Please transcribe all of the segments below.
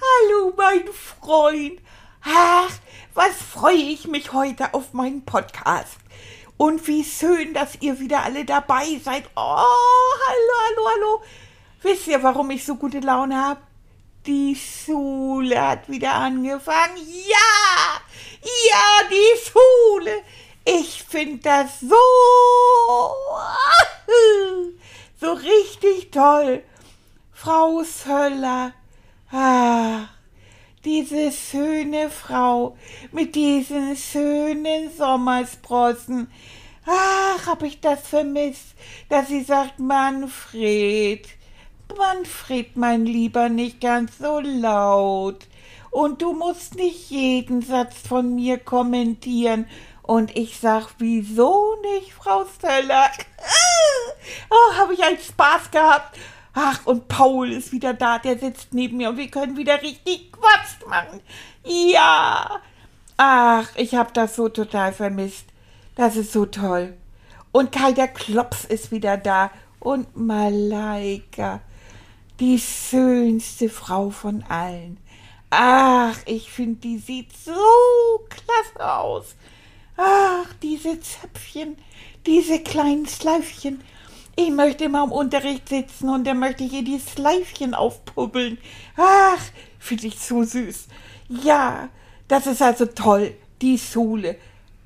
Hallo mein Freund. Ach, was freue ich mich heute auf meinen Podcast. Und wie schön, dass ihr wieder alle dabei seid. Oh, hallo, hallo, hallo. Wisst ihr, warum ich so gute Laune habe? Die Schule hat wieder angefangen. Ja, ja, die Schule. Ich finde das so, so richtig toll. Frau Söller, ach, diese schöne Frau mit diesen schönen Sommersprossen. Ach, hab ich das vermisst, dass sie sagt, Manfred, Manfred, mein Lieber, nicht ganz so laut. Und du musst nicht jeden Satz von mir kommentieren. Und ich sag, wieso nicht, Frau Stöller? Oh, habe ich einen Spaß gehabt. Ach, und Paul ist wieder da, der sitzt neben mir und wir können wieder richtig Quatsch machen. Ja. Ach, ich hab das so total vermisst. Das ist so toll. Und Kai der Klops ist wieder da und Malaika, die schönste Frau von allen. Ach, ich finde, die sieht so klasse aus. Ach, diese Zöpfchen, diese kleinen Schleifchen. Ich möchte immer im Unterricht sitzen und dann möchte ich ihr die Schleifchen aufpubbeln. Ach, finde ich so süß. Ja, das ist also toll, die Schule.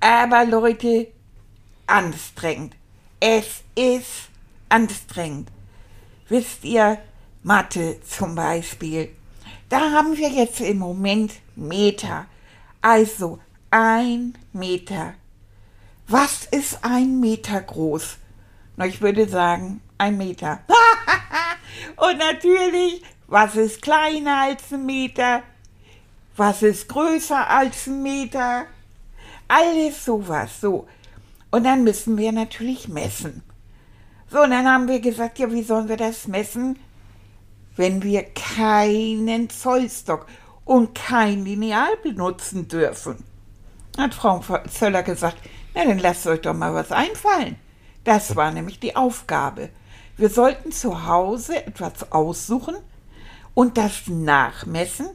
Aber Leute, anstrengend. Es ist anstrengend. Wisst ihr, Mathe zum Beispiel. Da haben wir jetzt im Moment Meter. Also ein Meter. Was ist ein Meter groß? Ich würde sagen, ein Meter. Und natürlich, was ist kleiner als ein Meter? Was ist größer als ein Meter? Alles sowas, so. Und dann müssen wir natürlich messen. So, und dann haben wir gesagt, ja, wie sollen wir das messen, wenn wir keinen Zollstock und kein Lineal benutzen dürfen? Hat Frau Zöller gesagt, na, dann lasst euch doch mal was einfallen. Das war nämlich die Aufgabe. Wir sollten zu Hause etwas aussuchen und das nachmessen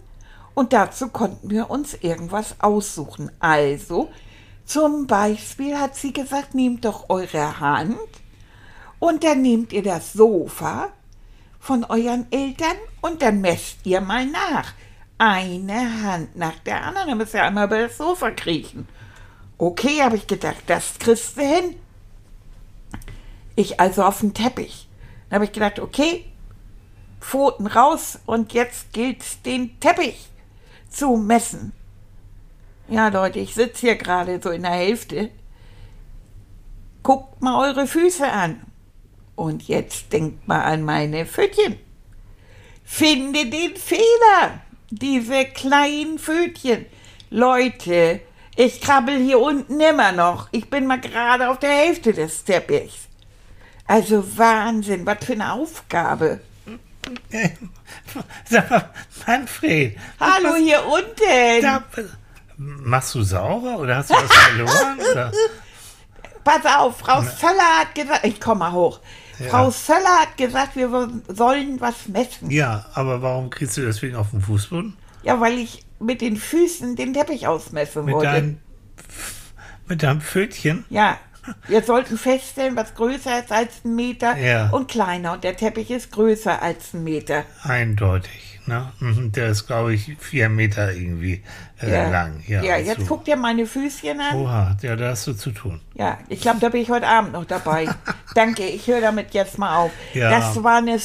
und dazu konnten wir uns irgendwas aussuchen. Also, zum Beispiel hat sie gesagt, nehmt doch eure Hand und dann nehmt ihr das Sofa von euren Eltern und dann messt ihr mal nach. Eine Hand nach der anderen, dann müsst ihr einmal über das Sofa kriechen. Okay, habe ich gedacht, das kriegst du hin. Ich also auf den Teppich. Dann habe ich gedacht, okay, Pfoten raus und jetzt gilt's den Teppich zu messen. Ja, Leute, ich sitze hier gerade so in der Hälfte. Guckt mal eure Füße an. Und jetzt denkt mal an meine Pfötchen. Finde den Fehler. Diese kleinen Pfötchen. Leute, ich krabbel hier unten immer noch. Ich bin mal gerade auf der Hälfte des Teppichs. Also Wahnsinn, was für eine Aufgabe. Sag mal, Manfred. Hallo was, hier unten. Da, machst du sauber oder hast du was verloren? Oder? Pass auf, Frau Söller hat gesagt, ich komme mal hoch. Ja. Frau Söller hat gesagt, wir sollen was messen. Ja, aber warum kriegst du deswegen auf den Fußboden? Ja, weil ich mit den Füßen den Teppich ausmessen mit wollte. Dein, mit deinem Pfötchen? Ja, wir sollten feststellen, was größer ist als ein Meter Ja. und kleiner. Und der Teppich ist größer als ein Meter. Eindeutig. Ne? Mhm, Der ist, glaube ich, vier Meter irgendwie äh, Ja. lang. Ja, ja jetzt so. guck dir meine Füßchen an. Oha, ja, da hast du zu tun. Ja, ich glaube, da bin ich heute Abend noch dabei. Danke, ich höre damit jetzt mal auf. Ja. Das war eine,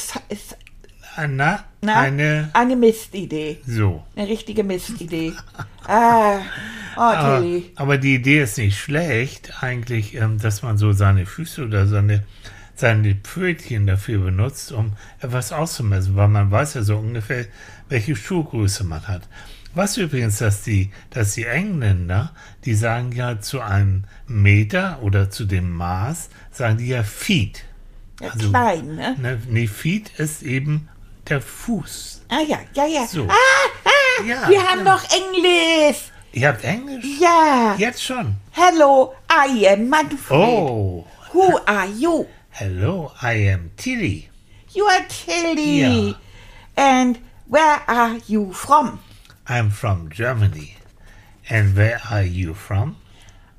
Anna, na, eine. eine Mistidee. So. Eine richtige Mistidee. ah, oh, Aber, Tilly. aber die Idee ist nicht schlecht, eigentlich, ähm, dass man so seine Füße oder seine, seine Pfötchen dafür benutzt, um etwas auszumessen, weil man weiß ja so ungefähr, welche Schuhgröße man hat. Was übrigens, dass die, dass die Engländer, die sagen ja zu einem Meter oder zu dem Maß, sagen die ja Feet. Also, klein, ne? Ne, nee, Feet ist eben der Fuß. Ah ja, ja, ja. So. Ah, ah, Ja, wir haben ja. noch Englisch. Ihr habt Englisch? Ja. Jetzt schon. Hello, I am Manfred. Oh, Who are you? hello, I am Tilly. You are Tilly. Ja. And where are you from? I'm from Germany. And where are you from?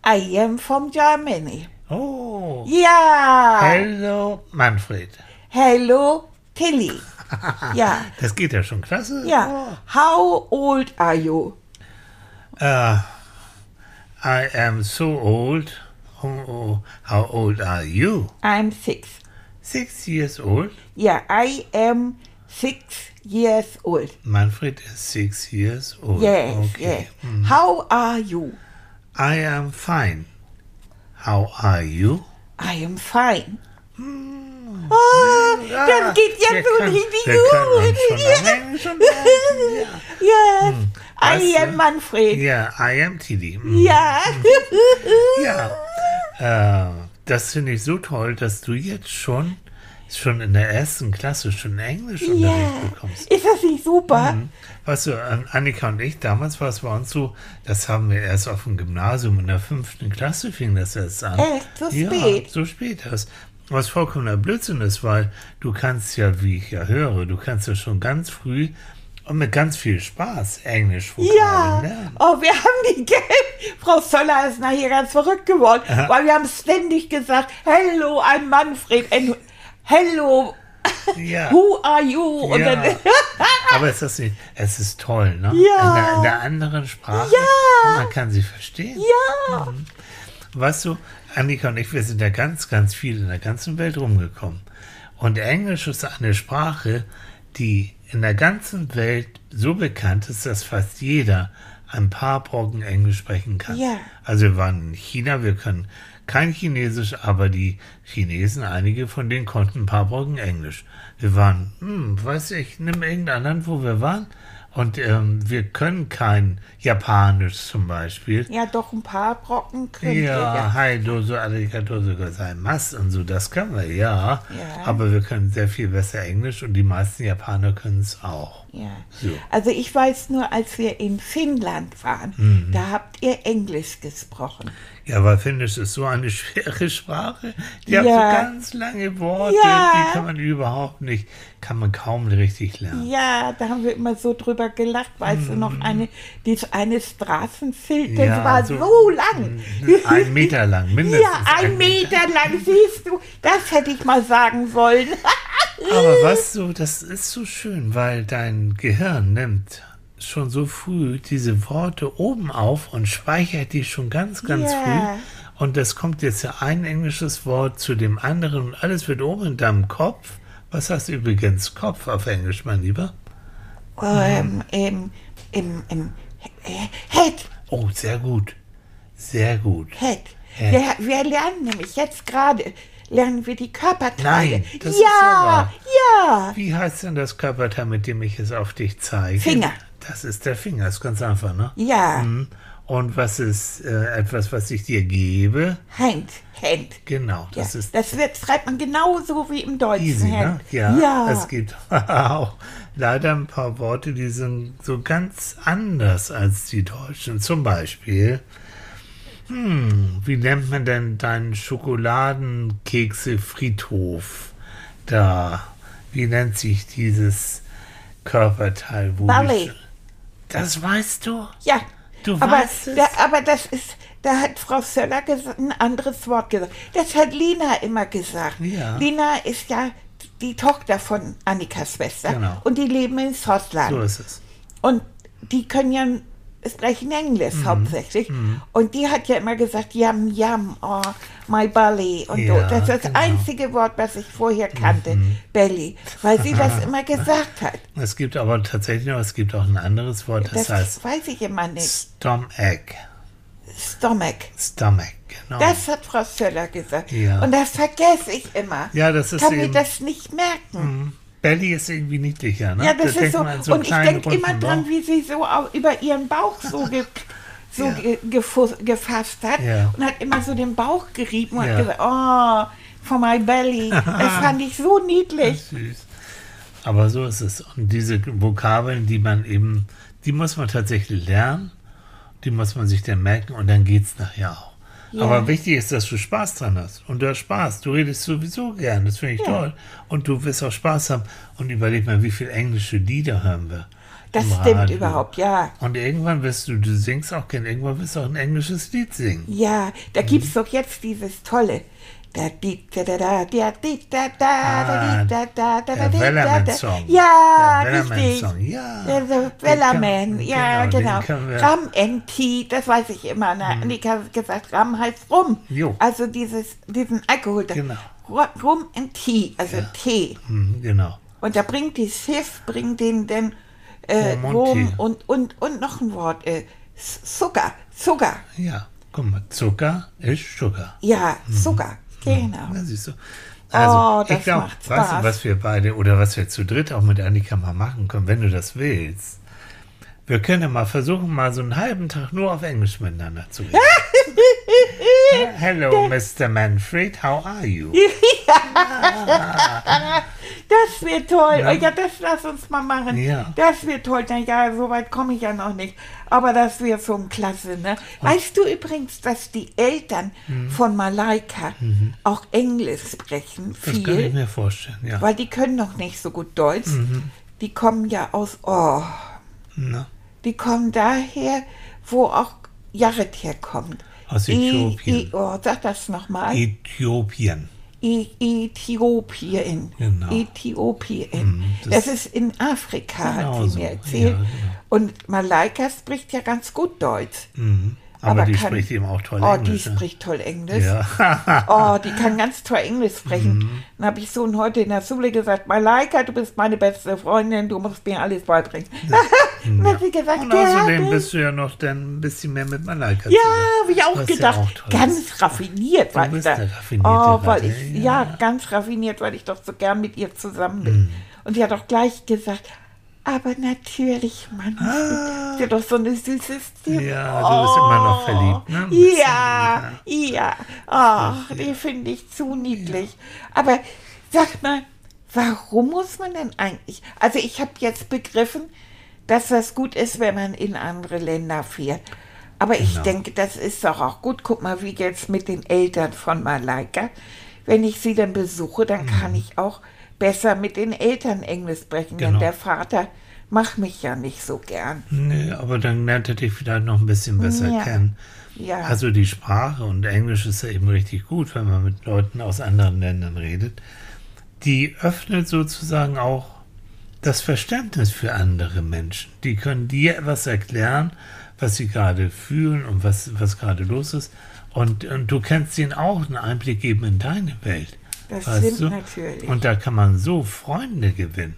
I am from Germany. Oh, Ja. hello, Manfred. Hello, Tilly. ja. Das geht ja schon klasse. Ja. How old are you? Uh, I am so old. Oh, oh, how old are you? I'm six. Six years old. Yeah, I am six years old. Manfred is six years old. Yes, okay. yes. How are you? I am fine. How are you? I am fine. Oh, das geht wir jetzt so richtig gut. unterhalten, ja. Yes, I am? Manfred. Ja, I am Tilly. Mm. Ja. Ja, äh, das finde ich so toll, dass du jetzt schon, schon in der ersten Klasse schon Englischunterricht ja. bekommst. Ist das nicht super? Weißt du, An- Annika und ich, damals war es bei uns so, das haben wir erst auf dem Gymnasium in der fünften Klasse fing das erst an. Echt? So ja, spät? so spät das. Was vollkommener Blödsinn ist, weil du kannst ja, wie ich ja höre, du kannst ja schon ganz früh und mit ganz viel Spaß Englisch Ja. lernen. Oh, wir haben die Geld. Frau Söller ist nachher ganz verrückt geworden, weil wir haben ständig gesagt, hello, I'm Manfred. And hello, Ja. who are you? Ja. dann, Aber ist das nicht, es ist toll, ne? Ja. In der, in der anderen Sprache. Ja. Und man kann sie verstehen. ja. Weißt du, Annika und ich, wir sind ja ganz, ganz viel in der ganzen Welt rumgekommen. Und Englisch ist eine Sprache, die in der ganzen Welt so bekannt ist, dass fast jeder ein paar Brocken Englisch sprechen kann. Ja. Also wir waren in China, wir können kein Chinesisch, aber die Chinesen, einige von denen konnten ein paar Brocken Englisch. Wir waren, hm, weiß ich, nimm irgendein Land, wo wir waren. Und ähm, wir können kein Japanisch zum Beispiel. Ja, doch ein paar Brocken könnt ihr. Ja, Ja. hi, doso arigato gozaimasu und so, das können wir, ja. Ja. Aber wir können sehr viel besser Englisch und die meisten Japaner können es auch. Ja. So. Also ich weiß nur, als wir in Finnland waren, Mhm. da habt ihr Englisch gesprochen. Ja, weil Finnisch ist so eine schwere Sprache. Die hat so Ja. ganz lange Worte, Ja. die kann man überhaupt nicht, kann man kaum richtig lernen. Ja, da haben wir immer so drüber gelacht, weißt du noch, eine, dieses eine Straßenschild, das Ja, war so- so, lang. Ein Meter lang, mindestens. Ja, ein Meter lang, siehst du, das hätte ich mal sagen wollen. Aber was so, das ist so schön, weil dein Gehirn nimmt schon so früh diese Worte oben auf und speichert die schon ganz, ganz Ja. früh. Und das kommt jetzt ja ein englisches Wort zu dem anderen und alles wird oben in deinem Kopf. Was heißt übrigens Kopf auf Englisch, mein Lieber? ähm, im, im, im äh, Head, Oh, sehr gut. Sehr gut. Head. Head. Wir, wir lernen nämlich jetzt gerade, lernen wir die Körperteile. Nein, das ist ja ja, wahr. ja. Wie heißt denn das Körperteil, mit dem ich es auf dich zeige? Finger. Das ist der Finger, ist ganz einfach, ne? Ja, Mhm. Und was ist äh, etwas, was ich dir gebe? Hand, Hand. Genau, Ja, das ist das wird, schreibt man genauso wie im Deutschen. easy, ne? Hand. Ja, ja. es gibt auch leider ein paar Worte, die sind so ganz anders als die deutschen. Zum Beispiel, hm, wie nennt man denn deinen Schokoladenkekse-Friedhof da? Wie nennt sich dieses Körperteil? Wo Ballet. die- Das weißt du? Ja, Du aber, weißt es? da, aber das ist, da hat Frau Söller ein anderes Wort gesagt. Das hat Lina immer gesagt. Ja. Lina ist ja die Tochter von Annikas Schwester Genau. und die leben in Schottland. So ist es. Und die können ja sprechen Englisch Mhm. hauptsächlich. Und die hat ja immer gesagt, yum, yum, oh, my belly. Und Ja, so. Das ist das genau. einzige Wort, was ich vorher kannte, belly. Weil sie das immer gesagt hat. Es gibt aber tatsächlich noch, es gibt auch ein anderes Wort, das, Das heißt weiß ich immer nicht. Stomach. Stomach. Stomach, Genau. Das hat Frau Söller gesagt. Ja. Und das vergesse ich immer. Ja, das ist Kann mir das nicht merken. Belly ist irgendwie niedlicher, ne? Ja, das Da ist so. so und ich denke immer dran, wie sie so über ihren Bauch so, ge, so Ja. ge, gefasst hat Ja. und hat immer so den Bauch gerieben und Ja. hat gesagt, oh, for my belly. Das fand ich so niedlich. Süß. Aber so ist es. Und diese Vokabeln, die man eben, die muss man tatsächlich lernen, die muss man sich dann merken und dann geht es nachher auch. Ja. Aber wichtig ist, dass du Spaß dran hast. Und du hast Spaß. Du redest sowieso gern. Das finde ich Ja. toll. Und du wirst auch Spaß haben. Und überleg mal, wie viele englische Lieder hören wir. Das im stimmt Radio. überhaupt, ja. Und irgendwann wirst du, du singst auch gern, irgendwann wirst du auch ein englisches Lied singen. Ja, da gibt es doch jetzt dieses tolle. Da, Der. Wellerman-Song. Ja, Der richtig. Wellerman-Song, ja. Der, Den Wellerman, ja, genau, den genau. Ram NT, das weiß ich immer. Ne? Und ich habe gesagt, Ram heißt Rum. Jo. Also dieses, diesen Alkohol. Genau. Ru- Rum NT, also Tee. Hm, genau. Und da bringt die Schiff, bringt den denn äh, Rum und Rum und, und, und noch ein Wort, äh, Zucker, Zucker. Ja, guck mal, Zucker ist Sugar. Ja, Zucker, genau. Ja, siehst du. Also, Oh, ich glaube, weißt du, was wir beide oder was wir zu dritt auch mit Annika mal machen können, wenn du das willst? Wir können ja mal versuchen, mal so einen halben Tag nur auf Englisch miteinander zu reden. Ja, Hello, Mr. Manfred, how are you? Das wird toll. Ja. Ja. ja, das lass uns mal machen. Ja. Das wird toll. Na ja, so weit komme ich ja noch nicht. Aber das wird schon klasse, ne? Weißt du übrigens, dass die Eltern Mhm. von Malaika auch Englisch sprechen, Das kann ich viel, mir vorstellen, ja. weil die können noch nicht so gut Deutsch. Mhm. Die kommen ja aus, oh, Na, die kommen daher, wo auch Jared herkommt. Aus I- Äthiopien. I, oh, sag das nochmal. Äthiopien. I Äthiopien. Genau. Äthiopien. Mhm, das, das- ist in Afrika, Genau hat sie so. mir erzählt. Ja, genau. Und Malaika spricht ja ganz gut Deutsch. Mhm. Aber, die kann- spricht eben auch toll Oh, Englisch. die ne? spricht toll Englisch. Ja. Oh, die kann ganz toll Englisch sprechen. Mhm. Dann habe ich Sohn heute in der Schule gesagt, Malaika, du bist meine beste Freundin, du musst mir alles beibringen. Dann hat sie gesagt, Und außerdem ja, bist du ja noch dann ein bisschen mehr mit Malaika ja, habe ich auch ja gedacht. auch ganz raffiniert war ich da. oh, weil ich, ja. ja. ganz raffiniert, weil ich doch so gern mit ihr zusammen Mhm. bin. Und sie hat auch gleich gesagt, aber natürlich, Mann, sie hat doch so eine süße Stimme. Ah. Ja, du bist immer noch verliebt, ne? Ein bisschen, Ja, ja. Ach, die finde ich zu niedlich. Aber sag mal, warum muss man denn eigentlich? Also ich habe jetzt begriffen, dass das gut ist, wenn man in andere Länder fährt. Aber ich Genau. denke, das ist doch auch gut. Guck mal, wie jetzt mit den Eltern von Malaika. Wenn ich sie dann besuche, dann kann ich auch besser mit den Eltern Englisch sprechen. Denn. Genau. der Vater macht mich ja nicht so gern. Nee, aber dann lernt er dich vielleicht noch ein bisschen besser Ja. kennen. Ja. Also die Sprache und Englisch ist ja eben richtig gut, wenn man mit Leuten aus anderen Ländern redet. Die öffnet sozusagen auch das Verständnis für andere Menschen. Die können dir etwas erklären, was sie gerade fühlen und was, was gerade los ist. Und, und du kannst ihnen auch einen Einblick geben in deine Welt. Das weißt stimmt du? natürlich. Und da kann man so Freunde gewinnen.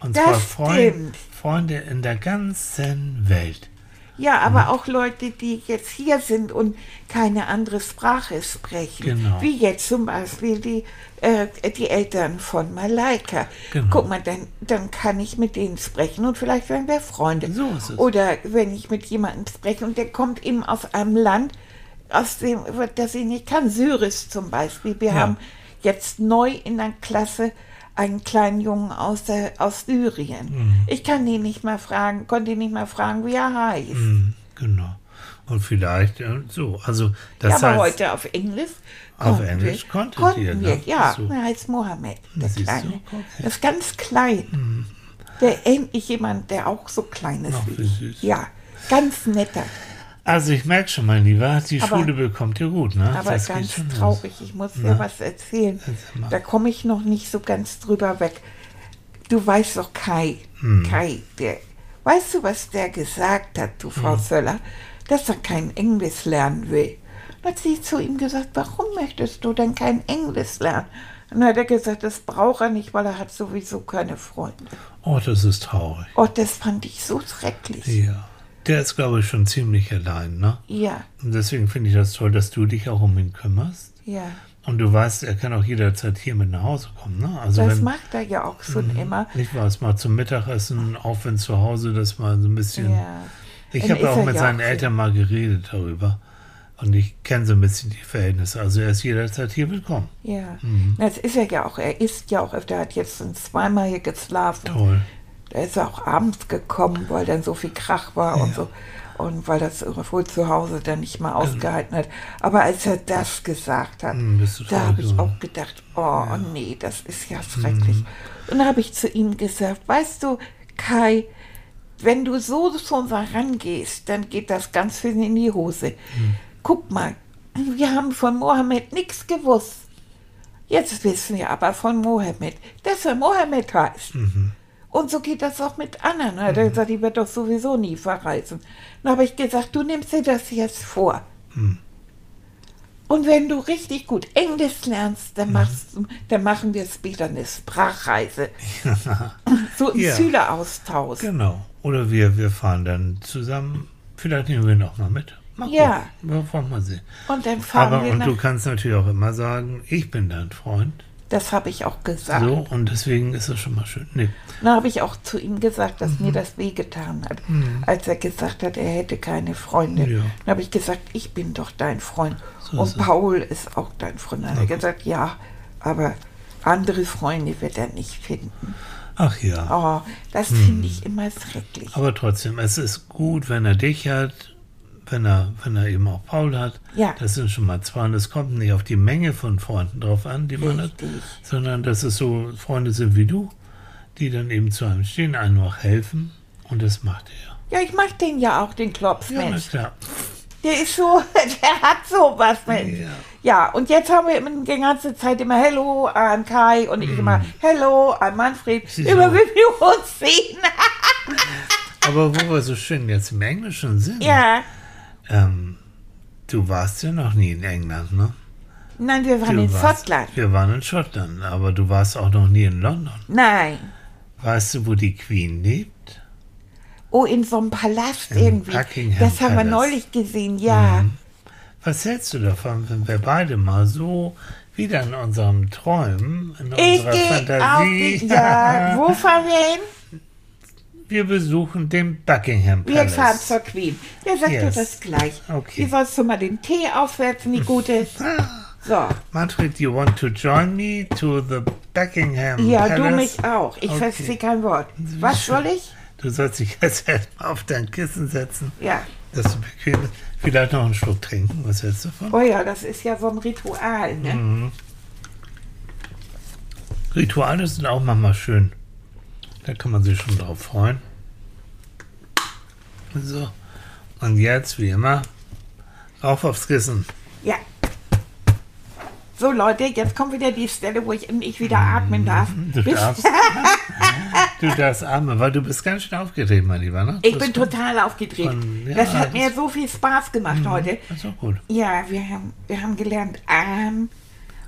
Und Das zwar Freund. Freunde in der ganzen Welt. Ja, aber auch Leute, die jetzt hier sind und keine andere Sprache sprechen. Genau. Wie jetzt zum Beispiel die, äh, die Eltern von Malaika. Genau. Guck mal, dann, dann kann ich mit denen sprechen und vielleicht werden wir Freunde. So ist es. Oder wenn ich mit jemandem spreche und der kommt eben aus einem Land, aus dem, das ich nicht kann, Syrisch zum Beispiel. Wir Ja. haben jetzt neu in der Klasse einen kleinen Jungen aus, der, aus Syrien. Mhm. Ich kann ihn nicht mehr fragen, konnte ihn nicht mehr fragen, wie er heißt. Hm, genau. Und vielleicht äh, so. Also Ja, das aber heißt, heute auf Englisch. Auf Englisch konntet konnten ihr, wir, ne? ja. So. Er heißt Mohammed, der Siehst? Kleine. Okay. Das ist ganz klein. Der endlich jemand, der auch so klein ist Ach, wie süß. Ja, ganz netter. Also ich merke schon, mein Lieber, die Aber- Schule bekommt ihr gut, ne? Aber Das ganz los. traurig. Ich muss dir was erzählen. Erzähl. Da komme ich noch nicht so ganz drüber weg. Du weißt doch Kai. Hm. Kai, der. Weißt du, was der gesagt hat, du Hm. Frau Söller? Dass er kein Englisch lernen will. Dann hat sie zu ihm gesagt, warum möchtest du denn kein Englisch lernen? Und dann hat er gesagt, das braucht er nicht, weil er hat sowieso keine Freunde. Oh, das ist traurig. Oh, das fand ich so schrecklich. Ja. Der ist, glaube ich, schon ziemlich allein, ne? Ja, Und deswegen finde ich das toll, dass du dich auch um ihn kümmerst. ja. Und du weißt, er kann auch jederzeit hier mit nach Hause kommen, ne? Also Das wenn, Mhm. macht er ja auch schon immer. nicht wahr, es mal zum Mittagessen, auch wenn zu Hause das mal so ein bisschen. Ja. Ich habe ist auch er mit ja seinen auch. Eltern mal geredet darüber. Und ich kenne so ein bisschen die Verhältnisse. Also er ist jederzeit hier willkommen. Ja, Mhm. das ist er ja auch. Er isst ja auch öfter, hat jetzt schon zweimal hier geschlafen. Toll. Da ist er auch abends gekommen, weil dann so viel Krach war und so. Und weil das wohl zu Hause dann nicht mal ausgehalten hat. Aber als er das gesagt hat, Hm, da habe ich auch gedacht, oh nee, das ist ja schrecklich. Und da habe ich zu ihm gesagt, weißt du, Kai, wenn du so schon rangehst, dann geht das ganz schön in die Hose. Guck mal, wir haben von Mohammed nichts gewusst. Jetzt wissen wir aber von Mohammed, dass er Mohammed heißt. Und so geht das auch mit anderen. Er hat gesagt, die wird doch sowieso nie verreisen. Dann habe ich gesagt, du nimmst dir das jetzt vor. Und wenn du richtig gut Englisch lernst, dann, machst, du- dann machen wir später eine Sprachreise. So ein Ja. Schüleraustausch. Genau. Oder wir, wir fahren dann zusammen. Vielleicht nehmen wir ihn auch mal mit. Mal Ja. gucken. Wir wollen mal sehen. Und dann fahren Aber wir und du kannst natürlich auch immer sagen, ich bin dein Freund. Das habe ich auch gesagt. So, und deswegen ist das schon mal schön. Nee. Dann habe ich auch zu ihm gesagt, dass Mhm. mir das wehgetan hat, als er gesagt hat, er hätte keine Freunde. Ja. Dann habe ich gesagt, ich bin doch dein Freund. So und ist. Paul ist auch dein Freund. Dann hat er gesagt, ja, aber andere Freunde wird er nicht finden. Ach ja. Oh, das finde ich immer schrecklich. Mhm. Aber trotzdem, es ist gut, wenn er dich hat, wenn er, wenn er eben auch Paul hat. Ja. Das sind schon mal zwei. Und es kommt nicht auf die Menge von Freunden drauf an, die man hat, Richtig. sondern dass es so Freunde sind wie du, die dann eben zu einem stehen, einem auch helfen. Und das macht er. Ja, ich mag den ja auch, den Klops, Ja, Mensch. klar. Der ist so, der hat sowas, Mensch. Ja. Ja, und jetzt haben wir die ganze Zeit immer Hello an Kai und ich immer Hello an Manfred. Sie Immer wenn wir uns sehen. Aber wo wir so schön jetzt im Englischen sind, ja. Ähm, du warst ja noch nie in England, ne? Nein, wir waren Du in warst- Schottland. Wir waren in Schottland, aber du warst auch noch nie in London. Nein. Weißt du, wo die Queen lebt? Oh, in so einem Palast Im irgendwie. Buckingham das haben wir Palace. neulich gesehen, ja. Was hältst du davon, wenn wir beide mal so wieder in unseren Träumen, in Ich unserer gehe auf Fantasie, die, ja. Wo fahren wir hin? wir besuchen den Buckingham Wir fahren Palace. zur Queen. Ja, sag Yes. das gleich. Okay. Wie sollst du mal den Tee aufsetzen, wie gut ist? So. Manfred, you want to join me to the Buckingham Ja, Palace? du mich auch. Ich Okay. verstehe kein Wort. Was soll ich? Du sollst dich jetzt erstmal auf dein Kissen setzen, Ja. dass du bequem bist. Vielleicht noch einen Schluck trinken. Was hältst du davon? Oh ja, das ist ja so ein Ritual, ne? Mhm. Rituale sind auch manchmal schön. Da kann man sich schon drauf freuen. So. Und jetzt, wie immer, rauf aufs Kissen. Ja. So Leute, jetzt kommt wieder die Stelle, wo ich endlich wieder atmen darf. Mhm. Du Bis- darfst. du darfst atmen, weil du bist ganz schön aufgeregt, mein Lieber. Ne? Ich Das bin total aufgedreht. Von- ja, das hat das- mir so viel Spaß gemacht heute. Das ist auch gut. Ja, wir haben, wir haben gelernt Arm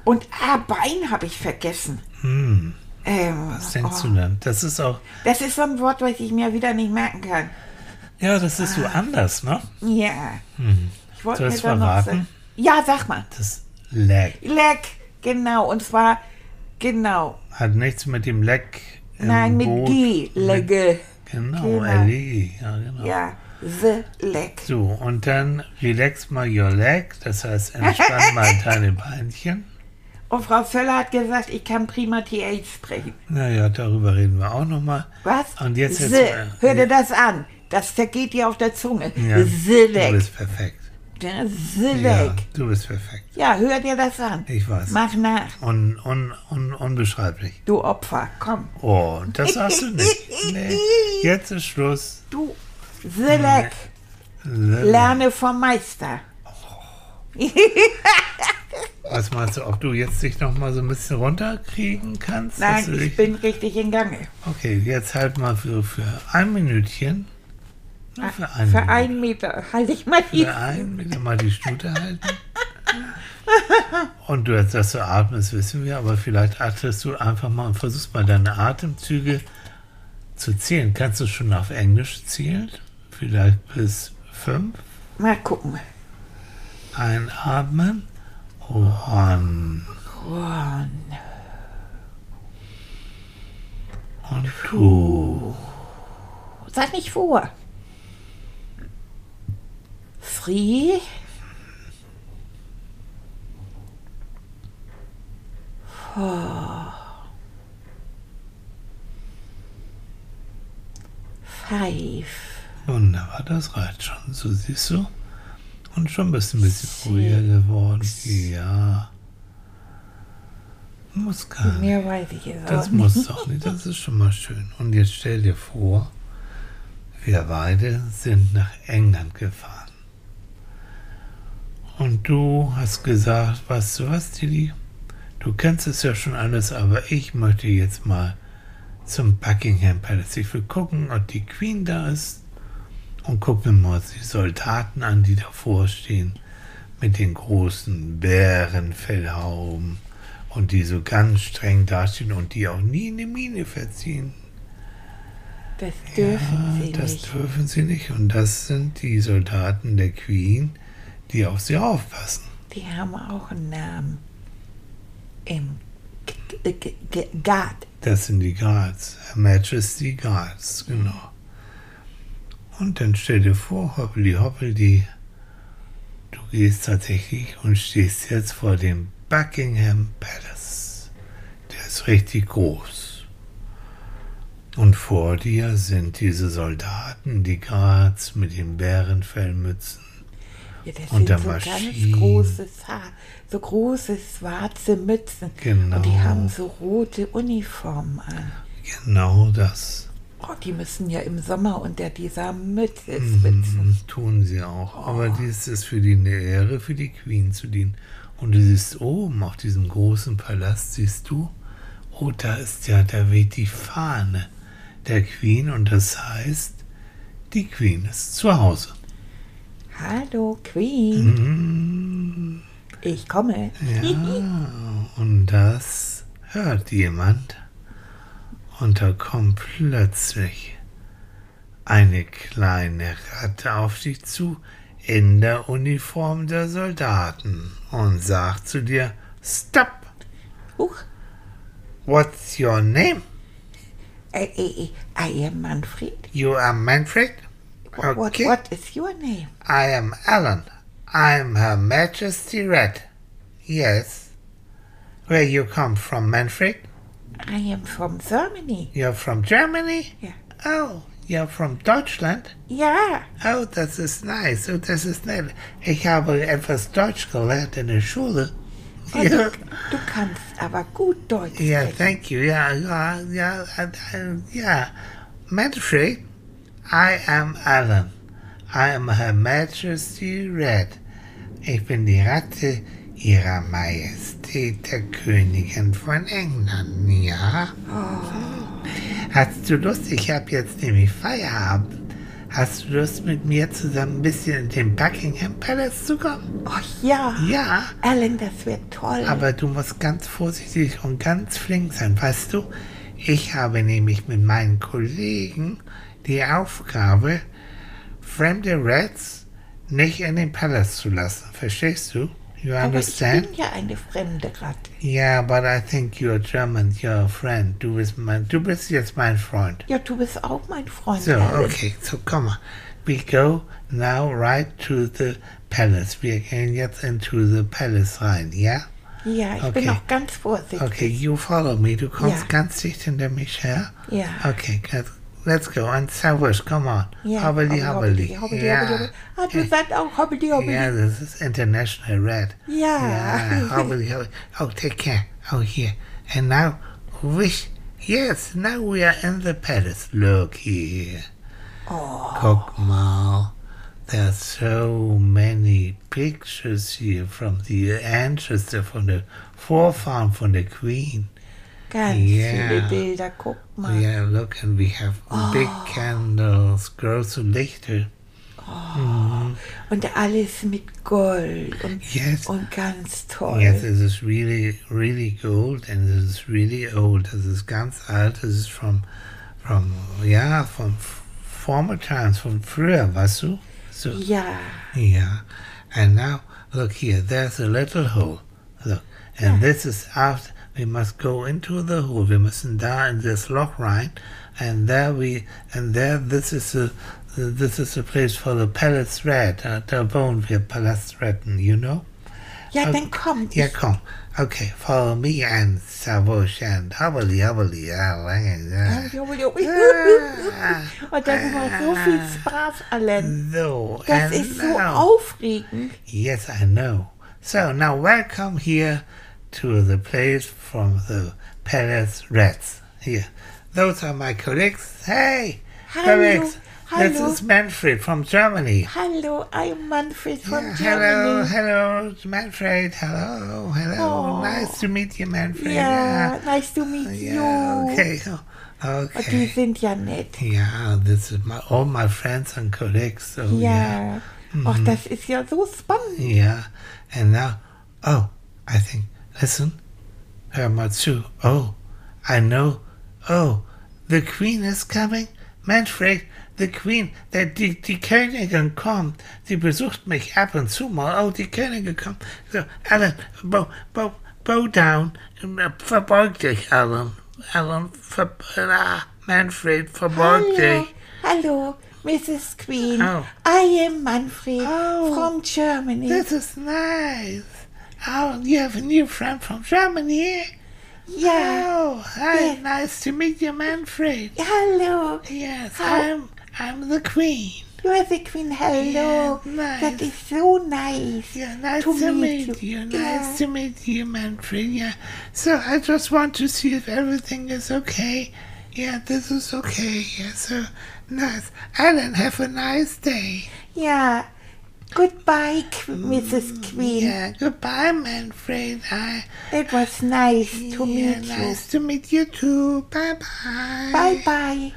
und ah, Bein habe ich vergessen. Hm, Ähm, oh, du denn? Das ist auch, Das ist so ein Wort, was ich mir wieder nicht merken kann. ja, das ist so anders, ne? Ja. Ich wollte mir noch verraten? sagen. Ja, sag mal. Das Leck Leck, genau. Und zwar, genau. hat nichts mit dem Leck im Nein, mit Boot- G. Legge. Genau, Genau. L-E, ja, genau. Ja, the Leck. So, und dann relax mal your leg, das heißt, entspann mal deine Beinchen. Und Frau Völler hat gesagt, ich kann prima TH sprechen. Naja, darüber reden wir auch nochmal. Was? Und jetzt jetzt mal- Hör dir das an. Das zergeht dir auf der Zunge. Ja, The du bist perfekt. Ja, the Ja, du bist perfekt. Ja, hör dir das an. Ich weiß. Mach nach, Un, un, un, unbeschreiblich. du Opfer. Komm. Oh, das sagst du nicht. Nee, jetzt ist Schluss. Du, the Leck. Lerne vom Meister. Was meinst du, ob du jetzt dich noch mal so ein bisschen runterkriegen kannst? Nein, ich dich- bin richtig in Gange. Okay, jetzt halt mal für, für ein Minütchen. Nur für ein Für einen Meter halte ich mal die. Für ein Meter mal die Stute halten. Und du jetzt, dass du atmest, wissen wir, aber vielleicht achtest du einfach mal und versuchst mal deine Atemzüge zu zählen. Kannst du schon auf Englisch zählen? vielleicht bis fünf. Mal gucken. Einatmen. One. One, Und two. sag nicht vor. Four. Five. Wunderbar, das reicht schon. So siehst du. Und schon bist du ein bisschen ruhiger geworden. Ja. Muss gar nicht. Mehr weiß ich jetzt Das muss doch nicht. Das ist schon mal schön. Und jetzt stell dir vor, wir beide sind nach England gefahren. Und du hast gesagt, weißt du was, Tilly? Du kennst es ja schon alles, aber ich möchte jetzt mal zum Buckingham Palace. Ich will gucken, ob die Queen da ist. Und guck mir mal die Soldaten an, die davor stehen. Mit den großen Bärenfellhauben. Und die so ganz streng dastehen und die auch nie eine Miene verziehen. Das dürfen sie das nicht. dürfen sie nicht. Und das sind die Soldaten der Queen, die auf sie aufpassen. Die haben auch einen Namen. Im Guard. Das sind die Guards. Her Majesty Guards, genau. Und dann stell dir vor, hoppeli hoppeli, du gehst tatsächlich und stehst jetzt vor dem Buckingham Palace. Der ist richtig groß. Und vor dir sind diese Soldaten, die Guards mit den Bärenfellmützen. Ja, das Und sind der so Maschinen. ganz große, Haar, so große schwarze Mützen. Genau. Und die haben so rote Uniformen an. Genau das. Oh, die müssen ja im Sommer unter dieser Mütze schwitzen. Mhm, tun sie auch. Aber dies ist für die eine Ehre, für die Queen zu dienen. Und du siehst oben auf diesem großen Palast, siehst du, oh, da ist ja, da weht die Fahne der Queen und das heißt, die Queen ist zu Hause. Hallo, Queen. Mhm, Ich komme. ja, und das hört jemand. Und da kommt plötzlich eine kleine Ratte auf dich zu in der Uniform der Soldaten und sagt zu dir, Stop! Huch, What's your name? äh, äh, I am Manfred. You are Manfred? What, Okay. what is your name? I am Alan. I'm Her Majesty Red. Yes. Where you come from, Manfred? I am from Germany. You're from Germany? Ja. Oh, you're from Deutschland? Ja, Oh, das ist nice. Oh, das ist nett. Ich habe etwas Deutsch gelernt in der Schule. oh, Ja, du, du kannst aber gut Deutsch ja sprechen. thank you. Ja, ja, ja, äh, äh, ja. Manfred, I am Alan. I am Her Majesty Red. Ich bin die Ratte Ihrer Majestät der Königin von England, ja? Hast du Lust? Ich habe jetzt nämlich Feierabend. Hast du Lust, mit mir zusammen ein bisschen in den Buckingham Palace zu kommen? Oh ja, Ja, Alan, das wird toll. aber du musst ganz vorsichtig und ganz flink sein, weißt du? Ich habe nämlich mit meinen Kollegen die Aufgabe, fremde Rats nicht in den Palace zu lassen. Verstehst du? You aber ich understand? bin ja eine fremde Ratte. Yeah, but I think you're German, you're a friend. Du bist mein, du bist jetzt mein Freund. Ja, du bist auch mein Freund, So, Alan. okay, so come on. We go now right to the palace. Wir gehen jetzt into the palace rein, ja? Ja, ich Okay. bin auch ganz vorsichtig. Okay, you follow me. Du kommst Ja. ganz dicht hinter mich her. Ja. Okay, good. Let's go. And Servus, come on. Ja, hobbly, hobbly. hobbly, hobbly, hobbly. Ah, du sagst hobbly, hobbly. Yeah, this is international red. Ja. Yeah, hobbly, hobbly. Oh, take care. Oh, here. And now, wish. Yes, now we are in the palace. Look here. Oh, Guck mal. There's so many pictures here from the ancestor, from the Vorfahren from the Queen. Ganz Ja. viele Bilder, guck mal. Yeah, look, and we have big candles, große Lichter. Und alles mit Gold und, Yes. und ganz toll. Yes, this is really, really gold, and this is really old. Das ist ganz alt. Das ist from, from, yeah, from former times from früher, weißt du? So, Ja. yeah. And now, look here, there's a little hole. Look, and this is after we must go into the hole. We müssen da in this Loch right and there we, and there, this is a, this is a place for the palace rat. Uh, da wohnen wir Palast retten, you know? Ja, Okay. dann. Yeah, come. Okay, follow me and Savosh and Hubbly Hubbly. Und das war so viel Spaß, Alan. So, Das ist so now, aufregend. yes, I know. So now welcome here to the place from the Palace Rats. Here, those are my colleagues. Hey, Hallo, colleagues. This is Manfred from Germany. Hello, I'm Manfred from Yeah, hello, Germany. hello, Manfred. Hello, hello. Oh. Nice to meet you, Manfred. Ja, nice to meet Yeah, you. okay. Und die Okay. sind ja nett. Yeah, this is my all my friends and colleagues. So yeah. Ja. Ach, das ist ja so spannend. Yeah. And now oh, I think listen. Hör mal zu. Oh, I know. Oh, the Queen is coming. Manfred, the Queen, der, die, die Königin kommt. Sie besucht mich ab und zu mal. Oh, die Königin kommt. So, Alan, bow, bow, bow down. Verbeug dich, Alan. Alan, ver, ah, Manfred, verbeug Hallo, dich. hallo, Mrs. Queen. Oh. I am Manfred Oh. from Germany. This is nice. Oh, you have a new friend from Germany. Yeah. Oh, hi, Yeah. nice to meet you, Manfred. Hello. Yes, How- I'm I'm the queen. You are the Queen. Hello. Yeah, nice. That is so nice. Yeah, nice To to, meet meet, you. you. Yeah. Nice to meet you, Manfred. Yeah. So I just want to see if everything is okay. Yeah, this is okay. Yeah, so nice. Alan, have a nice day. Ja. Goodbye, Mrs. Queen. Mm, Yeah, goodbye, Manfred. I It was nice to yeah, meet nice to meet you too. Bye bye. you. Bye bye.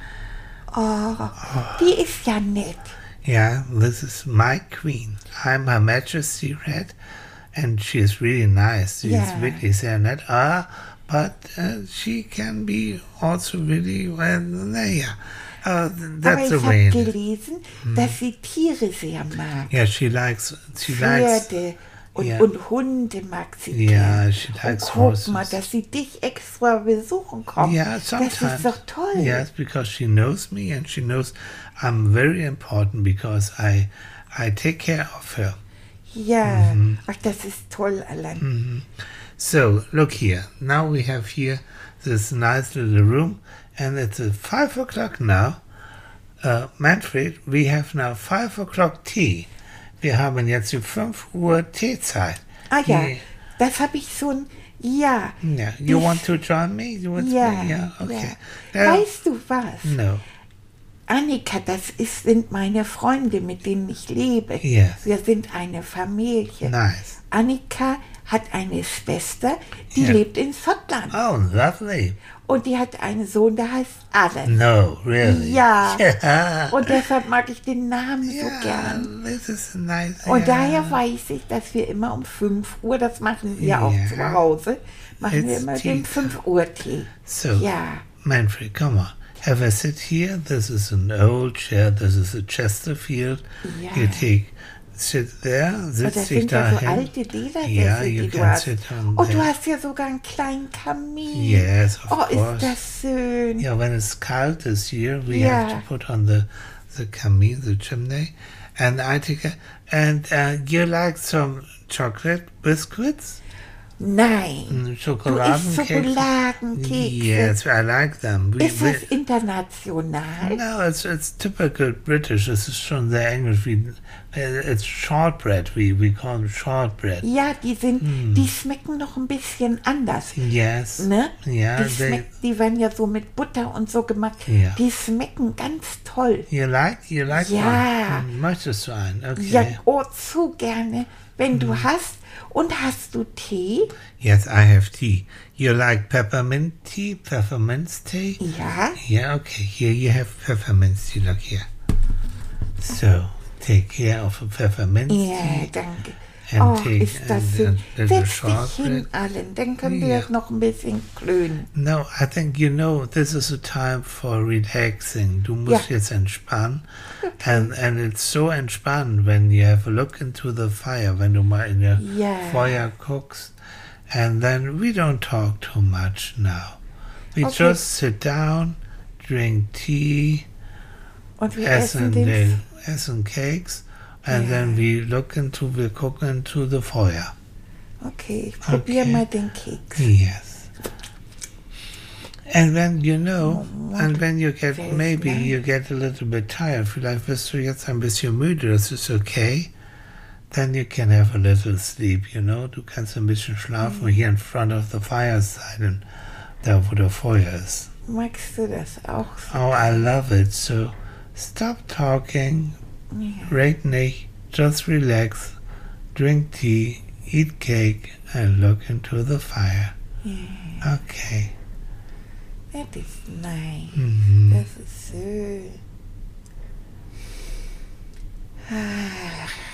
Oh, die ist ja nett. Yeah, this is my queen. I'm Her Majesty Red, and she is really nice. She's Yeah. really sehr nett. Ah, but uh, she can be also really well. Yeah, uh, Aber ich habe gelesen, dass sie Tiere sehr mag. Yeah, she likes. She likes. Pferde und, Ja. und Hunde mag sie Yeah, gern. she Und likes guck horses. mal, dass sie dich extra besuchen kommt. Yeah, das sometimes. ist doch toll. Yes, because she knows me and she knows I'm very important because I I take care of her. Ja, Mhm. ach, das ist toll, Alan. So look here. Now we have here this nice little room, and it's five o'clock now. Uh, Manfred, we have now five o'clock tea. Wir haben jetzt um 5 Uhr Teezeit. Ah ja, Yeah. das habe ich so ein, ja, Yeah. You want to join me? You want ja, to? Yeah. Okay. ja. Weißt du was? no. Annika, das ist, sind meine Freunde, mit denen ich lebe. Yes. Wir sind eine Familie. Nice. Annika hat eine Schwester, die Ja. lebt in Schottland. Oh, lovely. Und die hat einen Sohn, der heißt Alan. No, really. Ja. Yeah. Und deshalb mag ich den Namen so Yeah, gern. This is nice. Und yeah. daher weiß ich, dass wir immer um 5 Uhr, das machen wir auch zu Hause, machen wir It's immer tea den 5 Uhr Tee. So, Ja. Manfred, come on. Have a sit here. This is an old chair. This is a Chesterfield. You take, sit there, sitz das dich sind ja so alte Ledersessel, Ja, you die du can sit on du there. hast ja sogar einen kleinen Kamin. Yes, of Oh, course. ist das schön. Yeah, when it's cold this year, we Yeah. have to put on the the kamin, the chimney, and I take a, and uh, you like some chocolate biscuits, Nein. Mm, Du isst Schokoladenkekse? Schokoladenkekse. Yes, I like them. We, Ist das international? No, it's it's typical British. Es ist schon sehr englisch. Wie, it's shortbread. We we call it shortbread. Ja, die sind, Hm. die schmecken noch ein bisschen anders. Yes. Ne? Yeah, die, they, schmeck, die werden ja so mit Butter und so gemacht. Ja. Die schmecken ganz toll. you like you like Ja. one? Möchtest du einen? Okay. Ja, oh, zu gerne. Wenn Hm. du hast. Und hast du Tee? Yes, I have tea. You like peppermint tea? Peppermint tea? Ja. Yeah. Okay. Here you have peppermint tea. Look here. So take care of a peppermint Ja, tea. danke. and Oh, take ist das a- schön. a little Setz dich hin. Allen, dann können Ja. wir noch ein bisschen klönen. No, I think you know this is a time for relaxing. Du musst Ja. jetzt entspannen. And, and it's so entspannend when you have a look into the fire, wenn du mal in der Ja. Feuer guckst. And then we don't talk too much now. We Okay. just sit down, drink tea, Und wir essen essen, den... den, essen cakes, and Ja. then we look into, we cook into the fire. Okay, probiere Okay. mal den Keks. Yes. And then you know, Oh, and when you get, maybe lang. you get a little bit tired, vielleicht bist du jetzt ein bisschen müde, das ist okay. Then you can have a little sleep, you know. Du kannst ein bisschen schlafen Mhm. hier in front of the fireside, da wo der Feuer ist. Magst du das auch? so? Oh, I love it. So Stop talking. Yeah. Right now, just relax, drink tea, eat cake, and look into the fire. Yeah. Okay. That is nice. Mm-hmm. That's so.